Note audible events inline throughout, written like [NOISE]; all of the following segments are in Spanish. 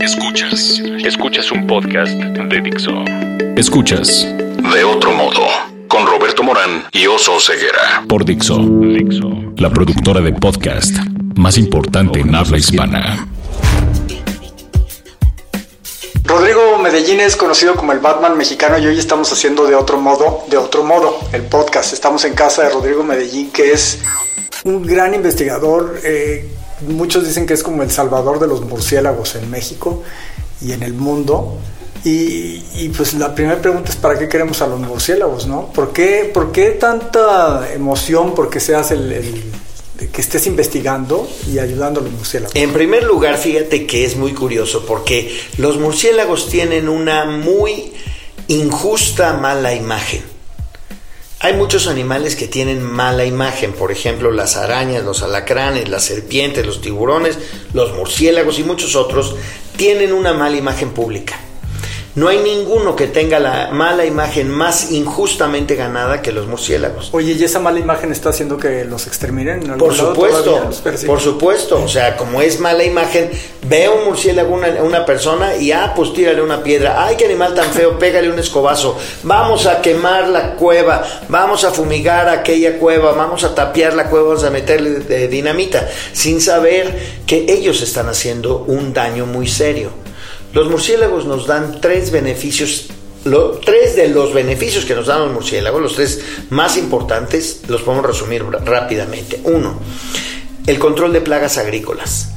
Escuchas. Escuchas un podcast de Dixo. Escuchas. De otro modo. Con Roberto Morán y Oso Ceguera. Por Dixo. Dixo. La productora de podcast más importante en habla hispana. Rodrigo Medellín es conocido como el Batman mexicano y hoy estamos haciendo de otro modo, de otro modo, el podcast. Estamos en casa de Rodrigo Medellín, que es un gran investigador. Eh, muchos dicen que es como el salvador de los murciélagos en México y en el mundo. Y, pues la primera pregunta es ¿para qué queremos a los murciélagos? ¿no? ¿Por, qué, ¿Por qué tanta emoción porque seas el, el que estés investigando y ayudando a los murciélagos? En primer lugar, fíjate que es muy curioso porque los murciélagos tienen una muy injusta mala imagen. Hay muchos animales que tienen mala imagen, por ejemplo las arañas, los alacranes, las serpientes, los tiburones, los murciélagos y muchos otros tienen una mala imagen pública. No hay ninguno que tenga la mala imagen más injustamente ganada que los murciélagos. Oye, ¿y esa mala imagen está haciendo que los exterminen? por supuesto, por supuesto. O sea, como es mala imagen, ve a un murciélago, una, una persona y, ah, pues tírale una piedra. Ay, qué animal tan feo, [LAUGHS] pégale un escobazo. Vamos a quemar la cueva, vamos a fumigar aquella cueva, vamos a tapiar la cueva, vamos a meterle dinamita, sin saber que ellos están haciendo un daño muy serio. Los murciélagos nos dan tres beneficios, tres de los beneficios que nos dan los murciélagos, los tres más importantes, los podemos resumir rápidamente. Uno, el control de plagas agrícolas.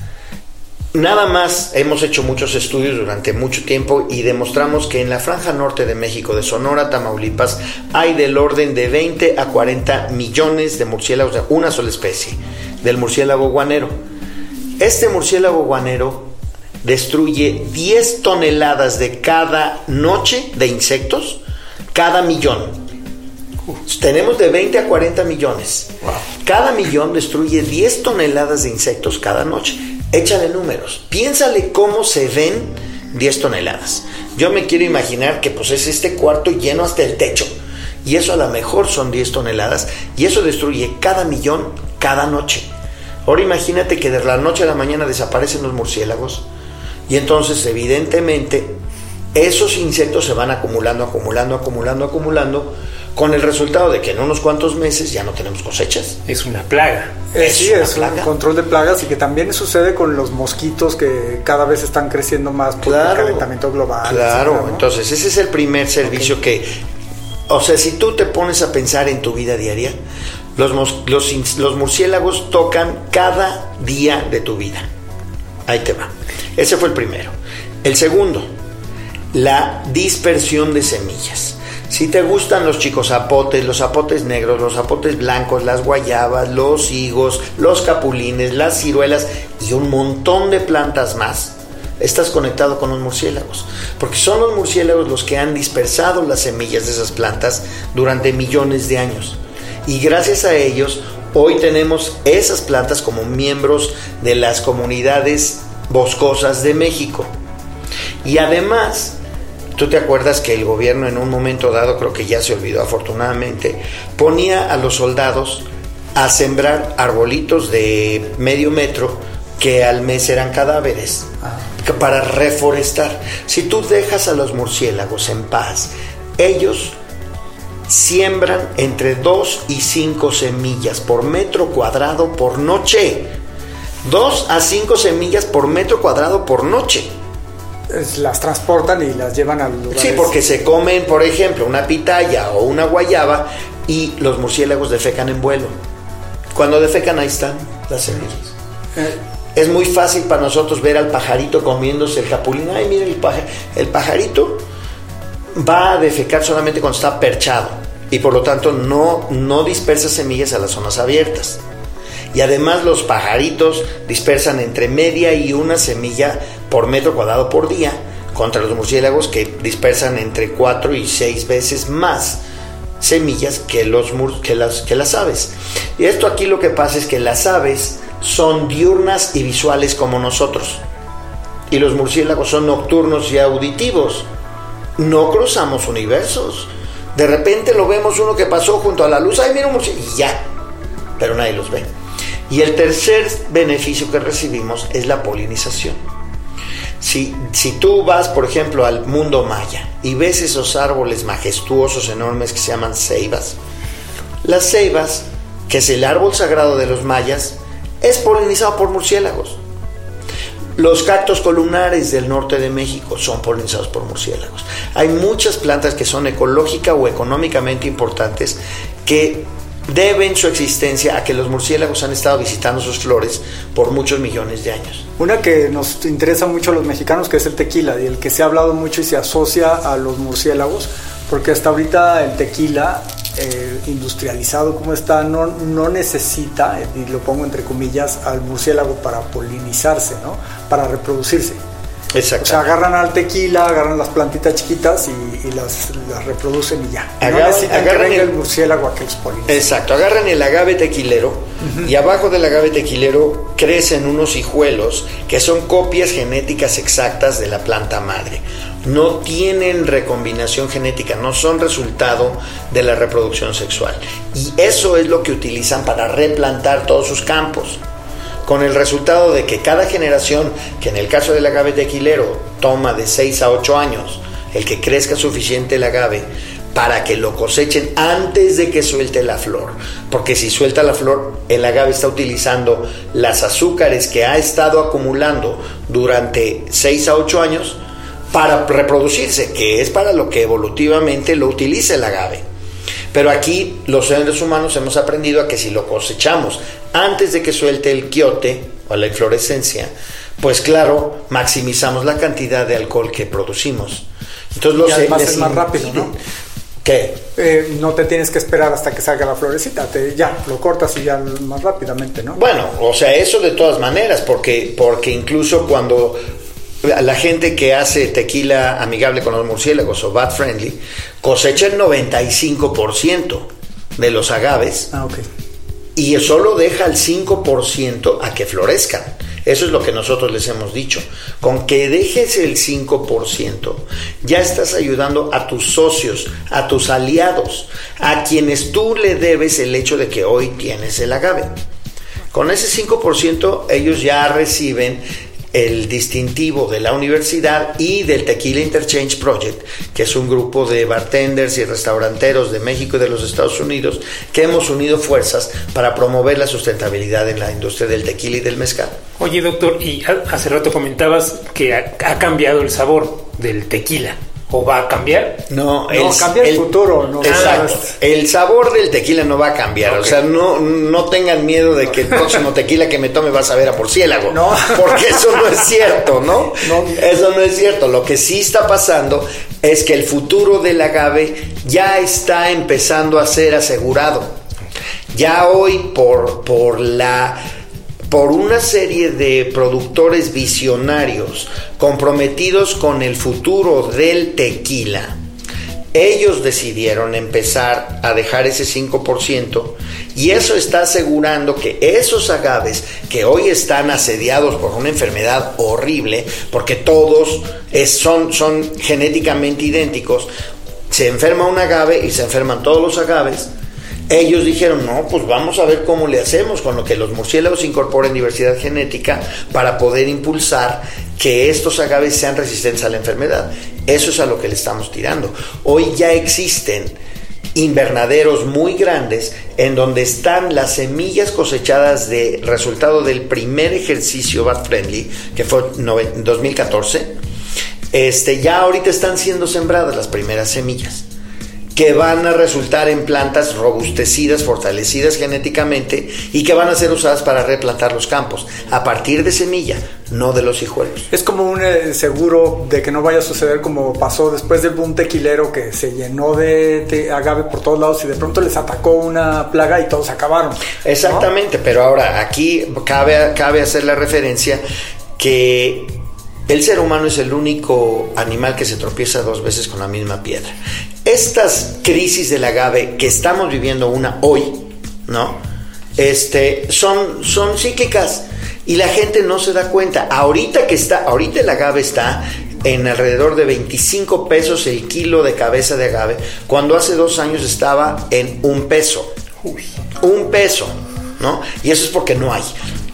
Nada más hemos hecho muchos estudios durante mucho tiempo y demostramos que en la franja norte de México, de Sonora, Tamaulipas, hay del orden de 20 a 40 millones de murciélagos de una sola especie, del murciélago guanero. Este murciélago guanero destruye 10 toneladas de cada noche de insectos, cada millón. Tenemos de 20 a 40 millones. Cada millón destruye 10 toneladas de insectos cada noche. Échale números. Piénsale cómo se ven 10 toneladas. Yo me quiero imaginar que pues es este cuarto lleno hasta el techo. Y eso a lo mejor son 10 toneladas. Y eso destruye cada millón cada noche. Ahora imagínate que de la noche a la mañana desaparecen los murciélagos y entonces, evidentemente, esos insectos se van acumulando, acumulando, acumulando, acumulando, con el resultado de que en unos cuantos meses ya no tenemos cosechas. Es una plaga. Eh, sí, es un control de plagas y que también sucede con los mosquitos que cada vez están creciendo más por el calentamiento global. Claro, entonces ese es el primer servicio que, o sea, si tú te pones a pensar en tu vida diaria, los, los, los murciélagos tocan cada día de tu vida. Ahí te va. Ese fue el primero. El segundo, la dispersión de semillas. Si te gustan los chicos zapotes, los zapotes negros, los zapotes blancos, las guayabas, los higos, los capulines, las ciruelas y un montón de plantas más, estás conectado con los murciélagos. Porque son los murciélagos los que han dispersado las semillas de esas plantas durante millones de años. Y gracias a ellos, hoy tenemos esas plantas como miembros de las comunidades boscosas de México. Y además, tú te acuerdas que el gobierno en un momento dado, creo que ya se olvidó afortunadamente, ponía a los soldados a sembrar arbolitos de medio metro que al mes eran cadáveres ah. para reforestar. Si tú dejas a los murciélagos en paz, ellos siembran entre 2 y 5 semillas por metro cuadrado por noche. 2 a 5 semillas por metro cuadrado por noche. Las transportan y las llevan al lugar. Sí, porque se comen, por ejemplo, una pitaya o una guayaba y los murciélagos defecan en vuelo. Cuando defecan, ahí están las semillas. Eh. Es muy fácil para nosotros ver al pajarito comiéndose el capulín. Ay, mira el, el pajarito va a defecar solamente cuando está perchado y por lo tanto no, no dispersa semillas a las zonas abiertas y además los pajaritos dispersan entre media y una semilla por metro cuadrado por día contra los murciélagos que dispersan entre cuatro y seis veces más semillas que, los, que, las, que las aves. Y esto aquí lo que pasa es que las aves son diurnas y visuales como nosotros. Y los murciélagos son nocturnos y auditivos. No cruzamos universos. De repente lo vemos uno que pasó junto a la luz, ay mira un murciélago, y ya. Pero nadie los ve. Y el tercer beneficio que recibimos es la polinización. Si, si tú vas, por ejemplo, al mundo maya y ves esos árboles majestuosos, enormes que se llaman ceibas, las ceibas, que es el árbol sagrado de los mayas, es polinizado por murciélagos. Los cactos columnares del norte de México son polinizados por murciélagos. Hay muchas plantas que son ecológica o económicamente importantes que deben su existencia a que los murciélagos han estado visitando sus flores por muchos millones de años. Una que nos interesa mucho a los mexicanos, que es el tequila, y el que se ha hablado mucho y se asocia a los murciélagos, porque hasta ahorita el tequila eh, industrializado como está, no, no necesita, y lo pongo entre comillas, al murciélago para polinizarse, ¿no? para reproducirse. Exacto. O sea, agarran al tequila, agarran las plantitas chiquitas y, las, reproducen y ya. agarran, el, murciélago a que los Exacto, agarran el agave tequilero y abajo del agave tequilero crecen unos hijuelos que son copias genéticas exactas de la planta madre no tienen recombinación genética, no son resultado de la reproducción sexual. Y eso es lo que utilizan para replantar todos sus campos. Con el resultado de que cada generación, que en el caso del agave tequilero toma de 6 a 8 años, el que crezca suficiente el agave, para que lo cosechen antes de que suelte la flor. Porque si suelta la flor, el agave está utilizando las azúcares que ha estado acumulando durante 6 a 8 años para reproducirse, que es para lo que evolutivamente lo utiliza el agave. Pero aquí los seres humanos hemos aprendido a que si lo cosechamos antes de que suelte el quiote o la inflorescencia, pues claro, maximizamos la cantidad de alcohol que producimos. Entonces los y además es más rápido, ¿no? ¿Qué? Eh, no te tienes que esperar hasta que salga la florecita, te, ya lo cortas y ya más rápidamente, ¿no? Bueno, o sea, eso de todas maneras, porque, porque incluso cuando la gente que hace tequila amigable con los murciélagos o bat friendly cosecha el 95% de los agaves ah, okay. y solo deja el 5% a que florezcan. Eso es lo que nosotros les hemos dicho. Con que dejes el 5%, ya estás ayudando a tus socios, a tus aliados, a quienes tú le debes el hecho de que hoy tienes el agave. Con ese 5% ellos ya reciben el distintivo de la universidad y del Tequila Interchange Project, que es un grupo de bartenders y restauranteros de México y de los Estados Unidos que hemos unido fuerzas para promover la sustentabilidad en la industria del tequila y del mezcal. Oye, doctor, y hace rato comentabas que ha cambiado el sabor del tequila o va a cambiar? No, no cambia el, futuro. No, exacto. El sabor del tequila no va a cambiar. O sea, no, no tengan miedo de que el próximo tequila que me tome va a saber a porciélago. No. Porque eso no es cierto, ¿no? ¿no? Eso no es cierto. Lo que sí está pasando es que el futuro del agave ya está empezando a ser asegurado. Ya hoy por, por la por una serie de productores visionarios comprometidos con el futuro del tequila, ellos decidieron empezar a dejar ese 5% y eso está asegurando que esos agaves que hoy están asediados por una enfermedad horrible, porque todos son, son genéticamente idénticos, se enferma un agave y se enferman todos los agaves, ellos dijeron, no, pues vamos a ver cómo le hacemos con lo que los murciélagos incorporen diversidad genética para poder impulsar que estos agaves sean resistentes a la enfermedad. Eso es a lo que le estamos tirando. Hoy ya existen invernaderos muy grandes en donde están las semillas cosechadas de resultado del primer ejercicio Bat Friendly, que fue en 2014. Este, ya ahorita están siendo sembradas las primeras semillas que van a resultar en plantas robustecidas, fortalecidas genéticamente y que van a ser usadas para replantar los campos a partir de semilla, no de los hijuelos. Es como un eh, seguro de que no vaya a suceder como pasó después del boom tequilero que se llenó de, agave por todos lados y de pronto les atacó una plaga y todos acabaron. Exactamente, pero ahora aquí cabe, cabe hacer la referencia que el ser humano es el único animal que se tropieza dos veces con la misma piedra. Estas crisis del agave que estamos viviendo una hoy, ¿no? Este, son, son cíclicas y la gente no se da cuenta. Ahorita que está, ahorita el agave está en alrededor de 25 pesos el kilo de cabeza de agave, cuando hace dos años estaba en un peso. Un peso, ¿no? Y eso es porque no hay.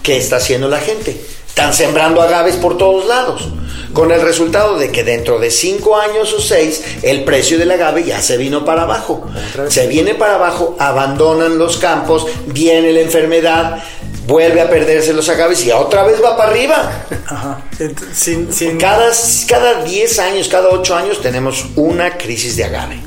¿Qué está haciendo la gente? Están sembrando agaves por todos lados. con el resultado de que dentro de cinco años o seis el precio del agave ya se vino para abajo. Se viene para abajo, abandonan los campos, viene la enfermedad, vuelve a perderse los agaves y otra vez va para arriba. Ajá. Cada, cada 10 años, cada 8 años tenemos una crisis de agave.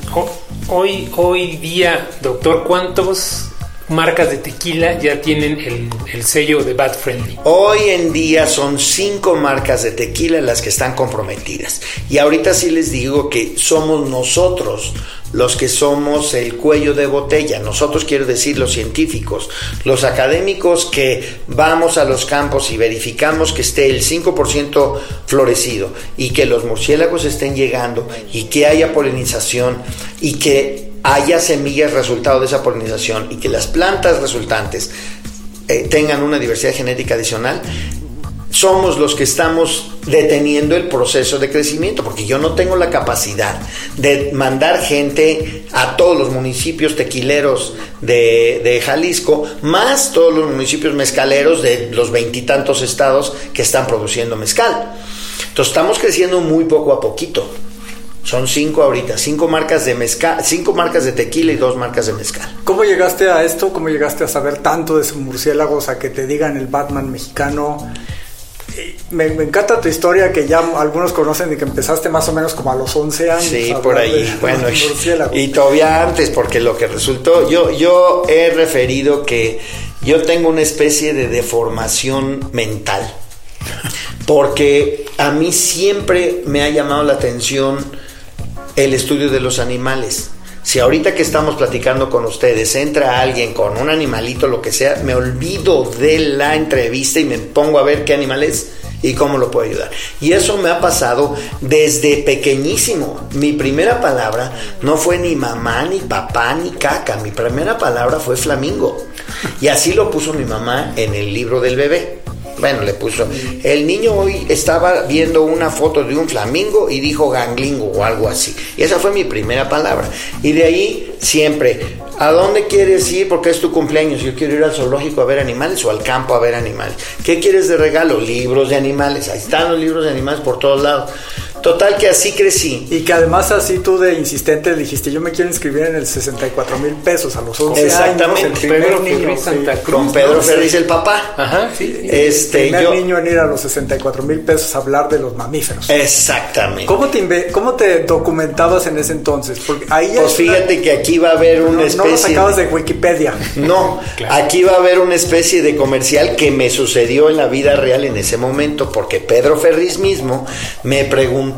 Hoy, hoy día, doctor, ¿cuántos marcas de tequila ya tienen el, sello de Bad Friendly? Hoy en día son cinco marcas de tequila las que están comprometidas. Y ahorita sí les digo que somos nosotros los que somos el cuello de botella. Nosotros quiero decir los científicos, los académicos que vamos a los campos y verificamos que esté el 5% florecido y que los murciélagos estén llegando y que haya polinización y que haya semillas resultado de esa polinización y que las plantas resultantes eh, tengan una diversidad genética adicional, somos los que estamos deteniendo el proceso de crecimiento, porque yo no tengo la capacidad de mandar gente a todos los municipios tequileros de, de Jalisco, más todos los municipios mezcaleros de los veintitantos estados que están produciendo mezcal. Entonces estamos creciendo muy poco a poquito. Son cinco ahorita, cinco marcas de mezcal, cinco marcas de tequila y dos marcas de mezcal. ¿Cómo llegaste a esto? ¿Cómo llegaste a saber tanto de murciélagos? A que te digan el Batman mexicano. Me, encanta tu historia que ya algunos conocen de que empezaste más o menos como a los 11 años. Sí, por ahí. [LAUGHS] bueno, y, todavía antes, porque lo que resultó, yo, yo he referido que yo tengo una especie de deformación mental, porque a mí siempre me ha llamado la atención el estudio de los animales. Si ahorita que estamos platicando con ustedes entra alguien con un animalito, lo que sea, me olvido de la entrevista y me pongo a ver qué animal es y cómo lo puedo ayudar. Y eso me ha pasado desde pequeñísimo. Mi primera palabra no fue ni mamá, ni papá, ni caca. Mi primera palabra fue flamingo. Y así lo puso mi mamá en el libro del bebé. Bueno, le puso. El niño hoy estaba viendo una foto de un flamingo y dijo ganglingo o algo así. Y esa fue mi primera palabra. Y de ahí siempre, ¿a dónde quieres ir? Porque es tu cumpleaños. Yo quiero ir al zoológico a ver animales o al campo a ver animales. ¿Qué quieres de regalo? Libros de animales. Ahí están los libros de animales por todos lados. Total que así crecí. Y que además así tú de insistente dijiste, yo me quiero inscribir en el 64 mil pesos a los 11 Exactamente. años. Exactamente. Con Pedro Ferriz, el papá. Ajá, sí. Este, el primer niño en ir a los 64 mil pesos a hablar de los mamíferos. Exactamente. ¿Cómo te, ¿Cómo te documentabas en ese entonces? Porque ahí pues fíjate que aquí va a haber una especie... No lo sacabas de, Wikipedia. No, aquí va a haber una especie de comercial que me sucedió en la vida real en ese momento, porque Pedro Ferriz mismo me preguntó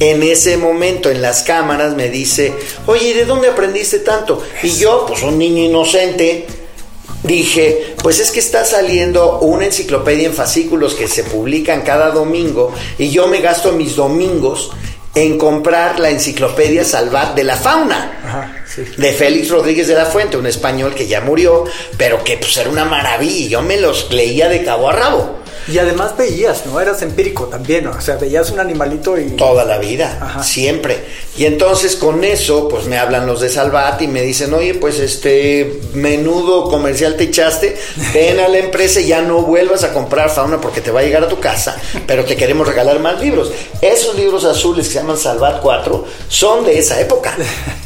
en ese momento en las cámaras me dice, oye, ¿de dónde aprendiste tanto? Y yo, pues un niño inocente, dije, pues es que está saliendo una enciclopedia en fascículos que se publican cada domingo y yo me gasto mis domingos en comprar la enciclopedia Salvat de la fauna. De Félix Rodríguez de la Fuente, un español que ya murió, pero que pues era una maravilla. Yo me los leía de cabo a rabo. Y además veías, ¿no? Eras empírico también, ¿no? o sea, veías un animalito y... Toda la vida, siempre. Y entonces con eso, pues me hablan los de Salvat y me dicen, oye, pues este menudo comercial te echaste, ven a la empresa y ya no vuelvas a comprar fauna porque te va a llegar a tu casa, pero te queremos regalar más libros. Esos libros azules que se llaman Salvat 4 son de esa época.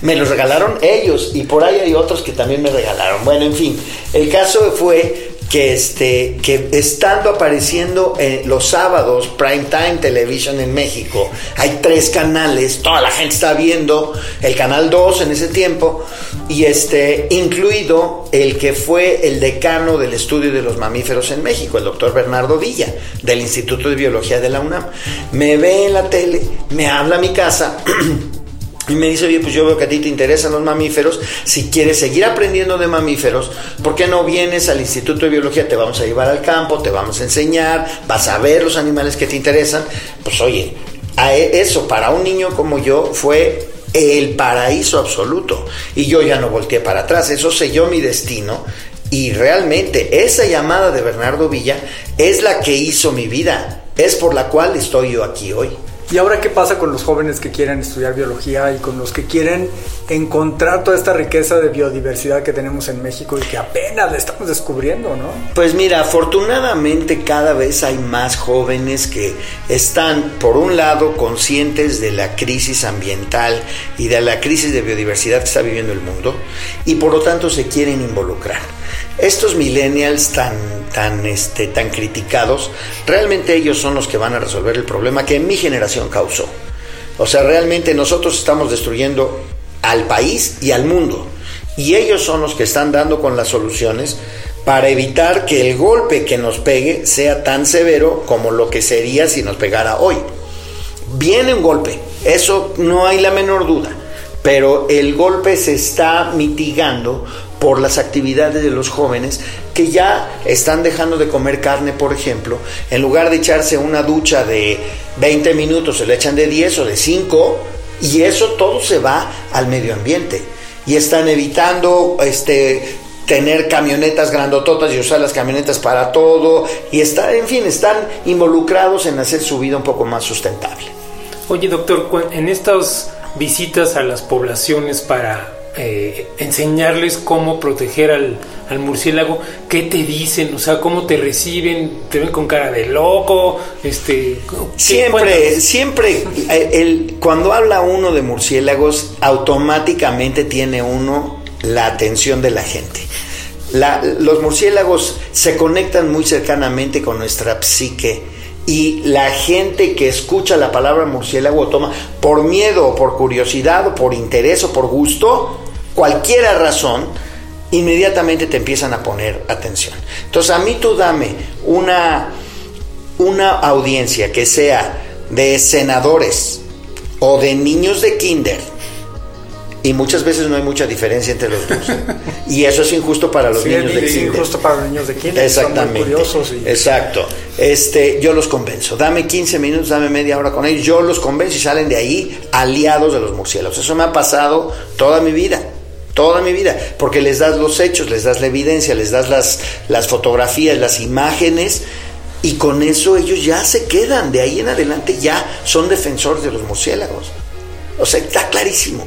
Me los regalaron ellos y por ahí hay otros que también me regalaron. Bueno, en fin, el caso fue que este que estando apareciendo en los sábados prime time television en México hay tres canales toda la gente está viendo el canal 2 en ese tiempo y este incluido el que fue el decano del estudio de los mamíferos en México el doctor Bernardo Villa del Instituto de Biología de la UNAM. Me ve en la tele me habla a mi casa [CLEARS THROAT] Y me dice, oye, pues yo veo que a ti te interesan los mamíferos. Si quieres seguir aprendiendo de mamíferos, ¿por qué no vienes al Instituto de Biología? Te vamos a llevar al campo, te vamos a enseñar, vas a ver los animales que te interesan. Pues oye, e, eso para un niño como yo fue el paraíso absoluto. Y yo ya no volteé para atrás. Eso selló mi destino. Y realmente esa llamada de Bernardo Villa es la que hizo mi vida. Es por la cual estoy yo aquí hoy. ¿Y ahora qué pasa con los jóvenes que quieren estudiar biología y con los que quieren encontrar toda esta riqueza de biodiversidad que tenemos en México y que apenas la estamos descubriendo, ¿no? Pues mira, afortunadamente cada vez hay más jóvenes que están, por un lado, conscientes de la crisis ambiental y de la crisis de biodiversidad que está viviendo el mundo y por lo tanto se quieren involucrar. Estos millennials tan, tan, este, tan criticados, realmente ellos son los que van a resolver el problema que mi generación causó. O sea, realmente nosotros estamos destruyendo al país y al mundo. Y ellos son los que están dando con las soluciones para evitar que el golpe que nos pegue sea tan severo como lo que sería si nos pegara hoy. Viene un golpe, eso no hay la menor duda, pero el golpe se está mitigando por las actividades de los jóvenes que ya están dejando de comer carne, por ejemplo, en lugar de echarse una ducha de 20 minutos, se le echan de 10 o de 5, y eso todo se va al medio ambiente. Y están evitando este tener camionetas grandototas y usar las camionetas para todo y está, en fin, están involucrados en hacer su vida un poco más sustentable. Oye, doctor, en estas visitas a las poblaciones para eh, enseñarles cómo proteger al, murciélago, ¿qué te dicen? O sea, ¿cómo te reciben? ¿Te ven con cara de loco? Este, siempre, siempre, eh, el, cuando habla uno de murciélagos, automáticamente tiene uno la atención de la gente. los murciélagos se conectan muy cercanamente con nuestra psique y la gente que escucha la palabra murciélago toma por miedo o por curiosidad o por interés o por gusto, cualquier razón, inmediatamente te empiezan a poner atención. Entonces a mí tú dame una, una audiencia que sea de senadores o de niños de kinder, y muchas veces no hay mucha diferencia entre los dos. [LAUGHS] y eso es injusto para los niños de kinder. injusto para los niños de kinder. Exactamente. curiosos Exacto. Este, yo los convenzo. Dame 15 minutos, dame media hora con ellos. Yo los convenzo y salen de ahí aliados de los murciélagos. Eso me ha pasado toda mi vida toda mi vida, porque les das los hechos, les das la evidencia, les das las, las fotografías, las imágenes, y con eso ellos ya se quedan, de ahí en adelante ya son defensores de los murciélagos. O sea, está clarísimo.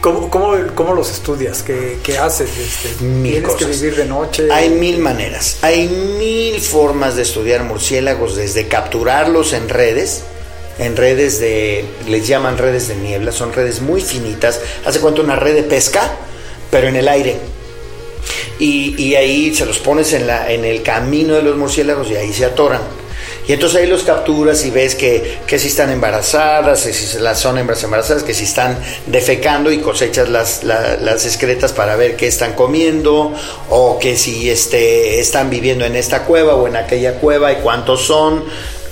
¿Cómo, cómo, los estudias? ¿Qué, qué haces? Este, ¿Tienes que vivir de noche? Hay mil maneras, hay mil formas de estudiar murciélagos, desde capturarlos en redes, en redes de, les llaman redes de niebla, son redes muy finitas, hace cuenta una red de pesca, pero en el aire. Y, y, ahí se los pones en, la, en el camino de los murciélagos y ahí se atoran. Y entonces ahí los capturas y ves que, que si están embarazadas, que si las son hembras embarazadas, que si están defecando y cosechas las, las excretas para ver qué están comiendo, o que si este, están viviendo en esta cueva o en aquella cueva y cuántos son.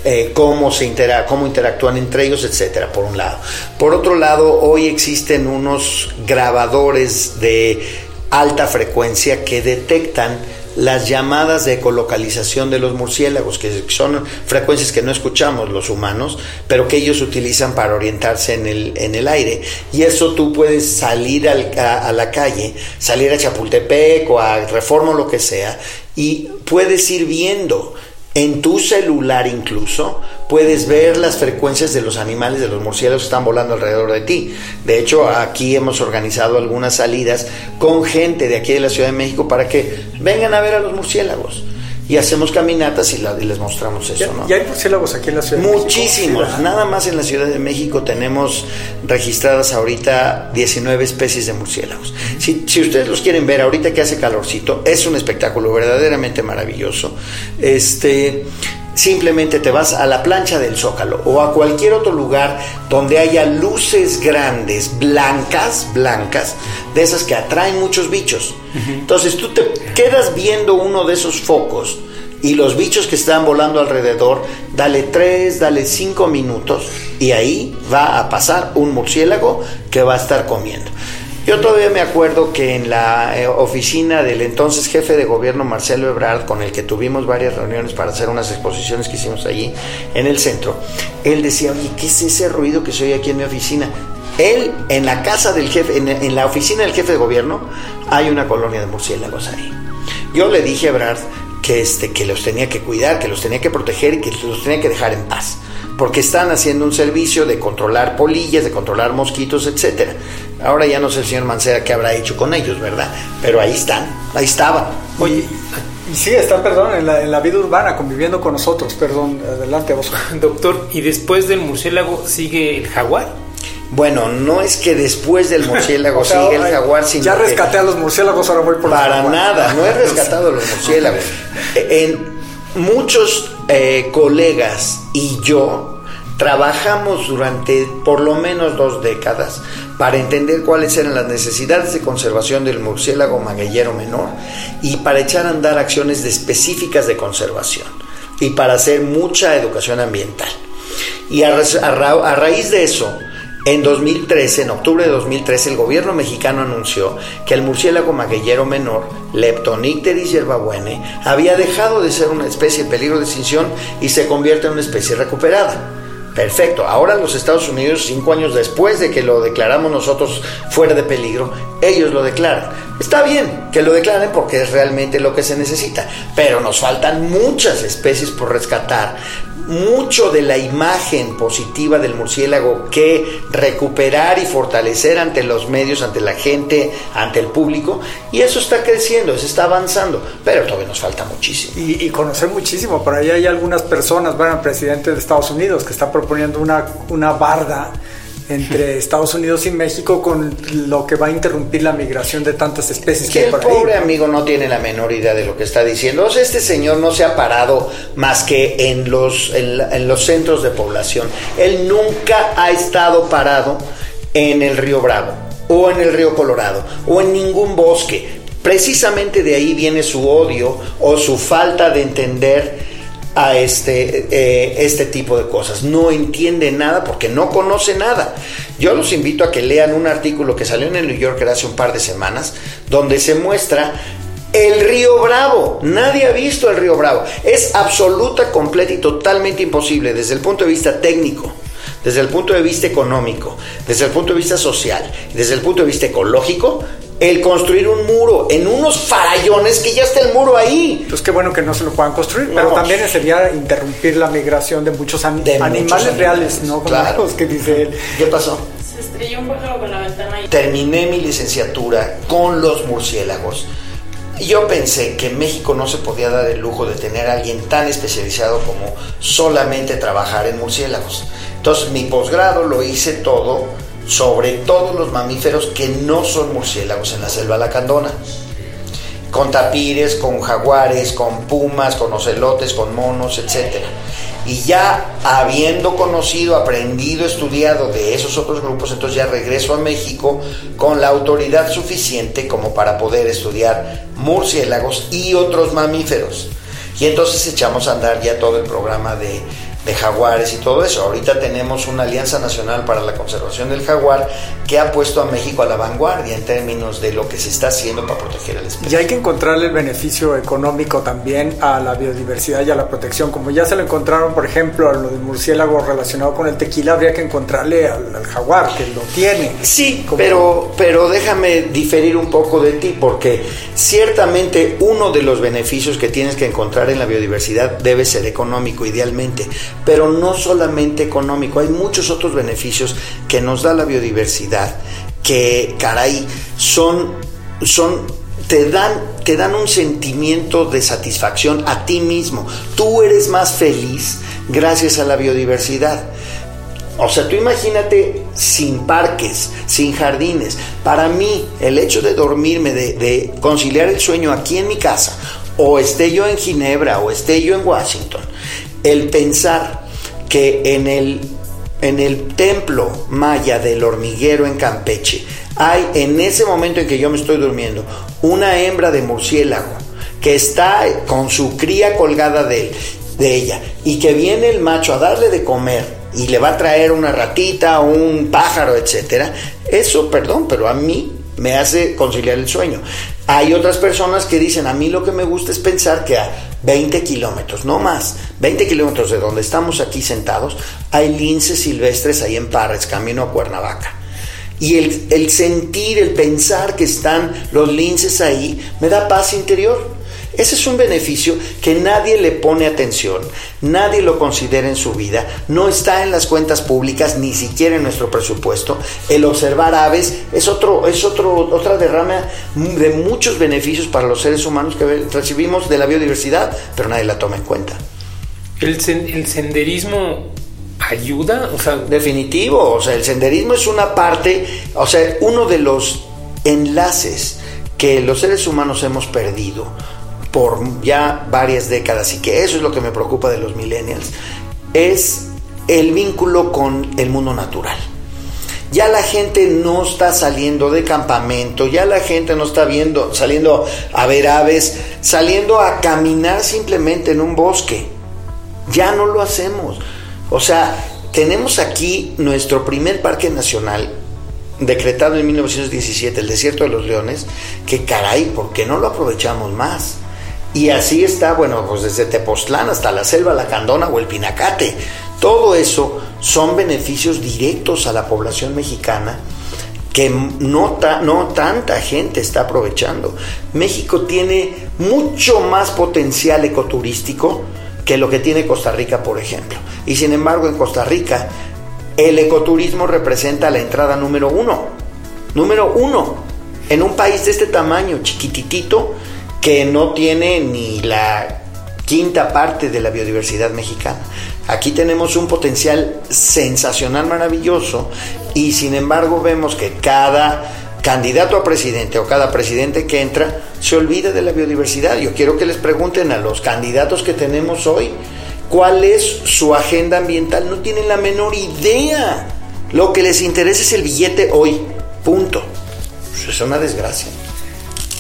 Eh, cómo, se intera cómo interactúan entre ellos, etcétera, por un lado. Por otro lado, hoy existen unos grabadores de alta frecuencia que detectan las llamadas de ecolocalización de los murciélagos, que son frecuencias que no escuchamos los humanos, pero que ellos utilizan para orientarse en el, en el aire. Y eso tú puedes salir a, a, la calle, salir a Chapultepec o a Reforma o lo que sea, y puedes ir viendo en tu celular incluso puedes ver las frecuencias de los animales, de los murciélagos que están volando alrededor de ti. De hecho, aquí hemos organizado algunas salidas con gente de aquí de la Ciudad de México para que vengan a ver a los murciélagos y hacemos caminatas y, les mostramos eso. ¿Y hay murciélagos aquí en la Ciudad de México? Muchísimos. Nada más en la Ciudad de México tenemos registradas ahorita 19 especies de murciélagos. Si, si ustedes los quieren ver ahorita que hace calorcito, es un espectáculo verdaderamente maravilloso. Este simplemente te vas a la plancha del Zócalo o a cualquier otro lugar donde haya luces grandes, blancas, blancas, de esas que atraen muchos bichos. Entonces tú te quedas viendo uno de esos focos y los bichos que están volando alrededor, dale tres, dale cinco minutos y ahí va a pasar un murciélago que va a estar comiendo. Yo todavía me acuerdo que en la eh, oficina del entonces jefe de gobierno Marcelo Ebrard, con el que tuvimos varias reuniones para hacer unas exposiciones que hicimos allí en el centro, él decía, oye, ¿qué es ese ruido que se oye aquí en mi oficina? Él, en la casa del jefe, en, la oficina del jefe de gobierno, hay una colonia de murciélagos ahí. Yo le dije a Ebrard que, este, que los tenía que cuidar, que los tenía que proteger y que los tenía que dejar en paz porque están haciendo un servicio de controlar polillas, de controlar mosquitos, etcétera. Ahora ya no sé el señor Mancera qué habrá hecho con ellos, ¿verdad? Pero ahí están, ahí estaban. Oye, sí, está, perdón, en la, vida urbana, conviviendo con nosotros, perdón, adelante vos. [LAUGHS] Doctor, ¿y después del murciélago sigue el jaguar? Bueno, no es que después del [LAUGHS] murciélago siga el jaguar, sino Ya rescaté a los murciélagos, ahora voy por Para nada, no he rescatado a los [LAUGHS] murciélagos. En muchos eh, colegas y yo trabajamos durante por lo menos dos décadas para entender cuáles eran las necesidades de conservación del murciélago magueyero menor y para echar a andar acciones específicas de conservación y para hacer mucha educación ambiental. Y a raíz de eso, en 2013, en octubre de 2013, el gobierno mexicano anunció que el murciélago magueyero menor, Leptonicteris yerbabuene, había dejado de ser una especie en peligro de extinción y se convierte en una especie recuperada. Perfecto, ahora los Estados Unidos, cinco años después de que lo declaramos nosotros fuera de peligro, ellos lo declaran. Está bien que lo declaren porque es realmente lo que se necesita, pero nos faltan muchas especies por rescatar mucho de la imagen positiva del murciélago que recuperar y fortalecer ante los medios, ante la gente, ante el público, y eso está creciendo, se está avanzando, pero todavía nos falta muchísimo. Y, conocer muchísimo, por ahí hay algunas personas, bueno, el presidente de Estados Unidos que está proponiendo una, una barda entre Estados Unidos y México con lo que va a interrumpir la migración de tantas especies que, el pobre amigo no tiene la menor idea de lo que está diciendo. O sea, este señor no se ha parado más que en los, en, los centros de población. Él nunca ha estado parado en el río Bravo o en el río Colorado o en ningún bosque. Precisamente de ahí viene su odio o su falta de entender a este, eh, este tipo de cosas. No entiende nada porque no conoce nada. Yo los invito a que lean un artículo que salió en el New Yorker hace un par de semanas, donde se muestra el río Bravo. Nadie ha visto el río Bravo. Es absoluta, completa y totalmente imposible desde el punto de vista técnico desde el punto de vista económico, desde el punto de vista social, desde el punto de vista ecológico, el construir un muro en unos farallones que ya está el muro ahí. Pues qué bueno que no se lo puedan construir, pero también sería interrumpir la migración de muchos animales reales, ¿no? claro. que dice él. ¿Qué pasó? Se estrelló un pájaro con la ventana. Y... Terminé mi licenciatura con los murciélagos. Yo pensé que México no se podía dar el lujo de tener a alguien tan especializado como solamente trabajar en murciélagos. Entonces mi posgrado lo hice todo sobre todos los mamíferos que no son murciélagos en la selva lacandona. Con tapires, con jaguares, con pumas, con ocelotes, con monos, etc. Y ya habiendo conocido, aprendido, estudiado de esos otros grupos, entonces ya regreso a México con la autoridad suficiente como para poder estudiar murciélagos y otros mamíferos. Y entonces echamos a andar ya todo el programa de de jaguares y todo eso. Ahorita tenemos una Alianza Nacional para la Conservación del Jaguar que ha puesto a México a la vanguardia en términos de lo que se está haciendo para proteger al especie. Y hay que encontrarle el beneficio económico también a la biodiversidad y a la protección. Como ya se lo encontraron, por ejemplo, a lo del murciélago relacionado con el tequila, habría que encontrarle al, jaguar, que lo tiene. Sí, pero, pero déjame diferir un poco de ti, porque ciertamente uno de los beneficios que tienes que encontrar en la biodiversidad debe ser económico, idealmente pero no solamente económico, hay muchos otros beneficios que nos da la biodiversidad que, caray, son, son te dan, te dan un sentimiento de satisfacción a ti mismo. Tú eres más feliz gracias a la biodiversidad. O sea, tú imagínate sin parques, sin jardines. Para mí, el hecho de dormirme, de, de, conciliar el sueño aquí en mi casa, o esté yo en Ginebra, o esté yo en Washington, el pensar que en el, en el templo maya del hormiguero en Campeche hay en ese momento en que yo me estoy durmiendo una hembra de murciélago que está con su cría colgada de, de ella y que viene el macho a darle de comer y le va a traer una ratita, un pájaro, etcétera, eso, perdón, pero a mí me hace conciliar el sueño. Hay otras personas que dicen, a mí lo que me gusta es pensar que a 20 kilómetros, no más, 20 kilómetros de donde estamos aquí sentados, hay linces silvestres ahí en Parres, camino a Cuernavaca. Y el, el sentir, el pensar que están los linces ahí, me da paz interior. Ese es un beneficio que nadie le pone atención, nadie lo considera en su vida, no está en las cuentas públicas, ni siquiera en nuestro presupuesto. El observar aves es, otro, es otro, otra derrama de muchos beneficios para los seres humanos que recibimos de la biodiversidad, pero nadie la toma en cuenta. El, el senderismo ayuda, o sea, definitivo, o sea, el senderismo es una parte, o sea, uno de los enlaces que los seres humanos hemos perdido por ya varias décadas y que eso es lo que me preocupa de los millennials, es el vínculo con el mundo natural. Ya la gente no está saliendo de campamento, ya la gente no está viendo, saliendo a ver aves, saliendo a caminar simplemente en un bosque. Ya no lo hacemos. O sea, tenemos aquí nuestro primer parque nacional decretado en 1917, el Desierto de los Leones, que caray, ¿por qué no lo aprovechamos más? Y así está, bueno, pues desde Tepoztlán hasta la Selva, la Candona o el Pinacate. Todo eso son beneficios directos a la población mexicana que no, no tanta gente está aprovechando. México tiene mucho más potencial ecoturístico que lo que tiene Costa Rica, por ejemplo. Y sin embargo, en Costa Rica, el ecoturismo representa la entrada número uno. Número uno. En un país de este tamaño, chiquititito, que no tiene ni la quinta parte de la biodiversidad mexicana. Aquí tenemos un potencial sensacional, maravilloso, y sin embargo vemos que cada candidato a presidente o cada presidente que entra se olvida de la biodiversidad. Yo quiero que les pregunten a los candidatos que tenemos hoy cuál es su agenda ambiental. No tienen la menor idea. Lo que les interesa es el billete hoy. Punto. Es una desgracia.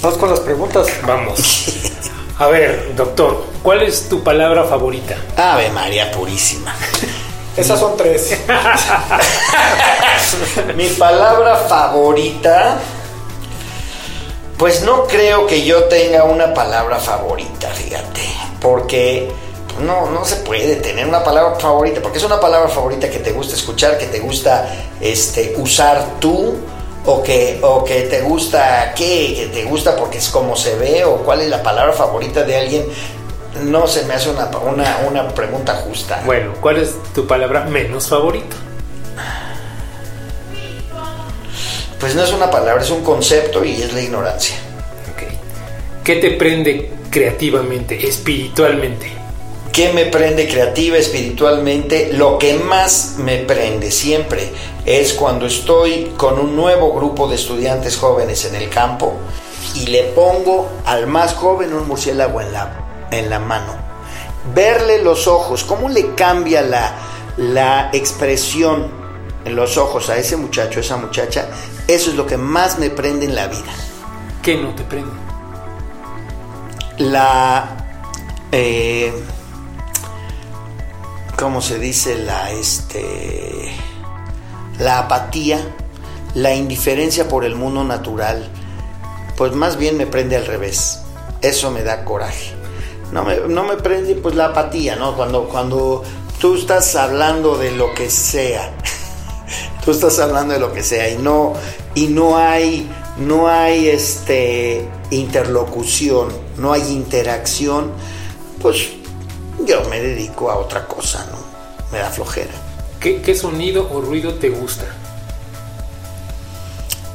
Vamos con las preguntas. Vamos. [LAUGHS] A ver, doctor, ¿cuál es tu palabra favorita? Ave María Purísima. Esas son tres. [LAUGHS] Mi palabra favorita. Pues no creo que yo tenga una palabra favorita, fíjate. Porque no, no se puede tener una palabra favorita, porque es una palabra favorita que te gusta escuchar, que te gusta este, usar tú, o que, o que te gusta qué, que te gusta porque es como se ve, o cuál es la palabra favorita de alguien no se me hace una, una, pregunta justa. Bueno, ¿cuál es tu palabra menos favorita? Pues no es una palabra, es un concepto y es la ignorancia. ¿Qué te prende creativamente, espiritualmente? ¿Qué me prende creativa, espiritualmente? Lo que más me prende siempre es cuando estoy con un nuevo grupo de estudiantes jóvenes en el campo y le pongo al más joven un murciélago en la en la mano. Verle los ojos, cómo le cambia la, la expresión en los ojos a ese muchacho, a esa muchacha, eso es lo que más me prende en la vida. ¿Qué no te prende? La... Eh, ¿Cómo se dice? La, este, la apatía, la indiferencia por el mundo natural, pues más bien me prende al revés. Eso me da coraje no me, no me prende pues la apatía, ¿no? Cuando, cuando tú estás hablando de lo que sea, [LAUGHS] tú estás hablando de lo que sea y no, y no hay, no hay este interlocución, no hay interacción, pues yo me dedico a otra cosa, ¿no? Me da flojera. ¿Qué, qué sonido o ruido te gusta?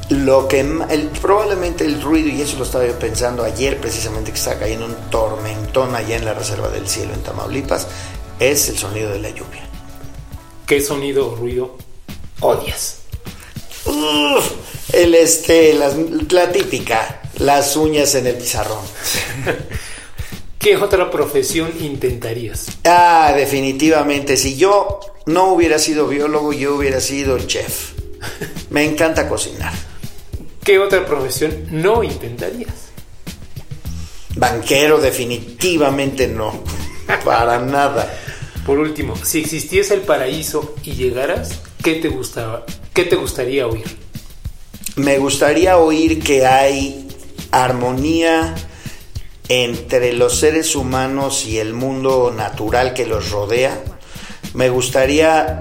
Lo que el, probablemente el ruido, y eso lo estaba yo pensando ayer precisamente que está cayendo un tormentón allá en la Reserva del Cielo en Tamaulipas, es el sonido de la lluvia. ¿Qué sonido o ruido odias? el este, la, la típica, las uñas en el pizarrón. [LAUGHS] ¿Qué otra profesión intentarías? Ah, definitivamente. Si yo no hubiera sido biólogo, yo hubiera sido chef. Me encanta cocinar. ¿Qué otra profesión no intentarías? Banquero definitivamente no, para nada. Por último, si existiese el paraíso y llegaras, ¿qué te gustaba? ¿Qué te gustaría oír? Me gustaría oír que hay armonía entre los seres humanos y el mundo natural que los rodea. Me gustaría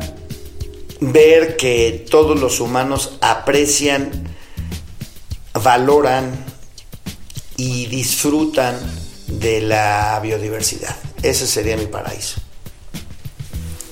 ver que todos los humanos aprecian valoran y disfrutan de la biodiversidad. Ese sería mi paraíso.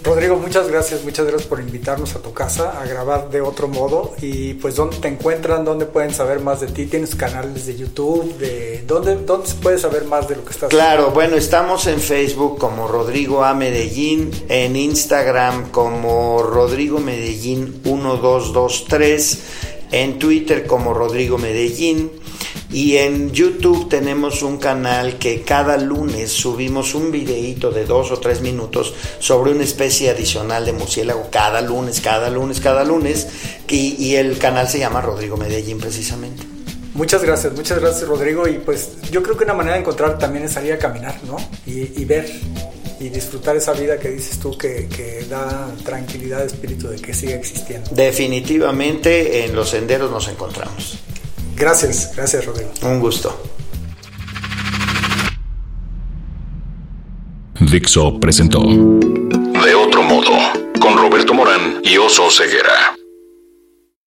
Rodrigo, muchas gracias, muchas gracias por invitarnos a tu casa a grabar de otro modo. Y pues dónde te encuentran, dónde pueden saber más de ti, tienes canales de YouTube, de dónde, dónde se puede saber más de lo que estás Claro, bueno, estamos en Facebook como Rodrigo A. Medellín, en Instagram como Rodrigo Medellín 1223, en Twitter como Rodrigo Medellín y en YouTube tenemos un canal que cada lunes subimos un videíto de dos o tres minutos sobre una especie adicional de murciélago cada lunes, cada lunes, cada lunes. Y, el canal se llama Rodrigo Medellín precisamente. Muchas gracias, muchas gracias Rodrigo. Y pues yo creo que una manera de encontrar también es salir a caminar, ¿no? Y, ver y disfrutar esa vida que dices tú que, que, da tranquilidad de espíritu de que sigue existiendo. Definitivamente en los senderos nos encontramos. Gracias, gracias Rodrigo. Un gusto. Dixo presentó De otro modo, con Roberto Morán y Oso Ceguera.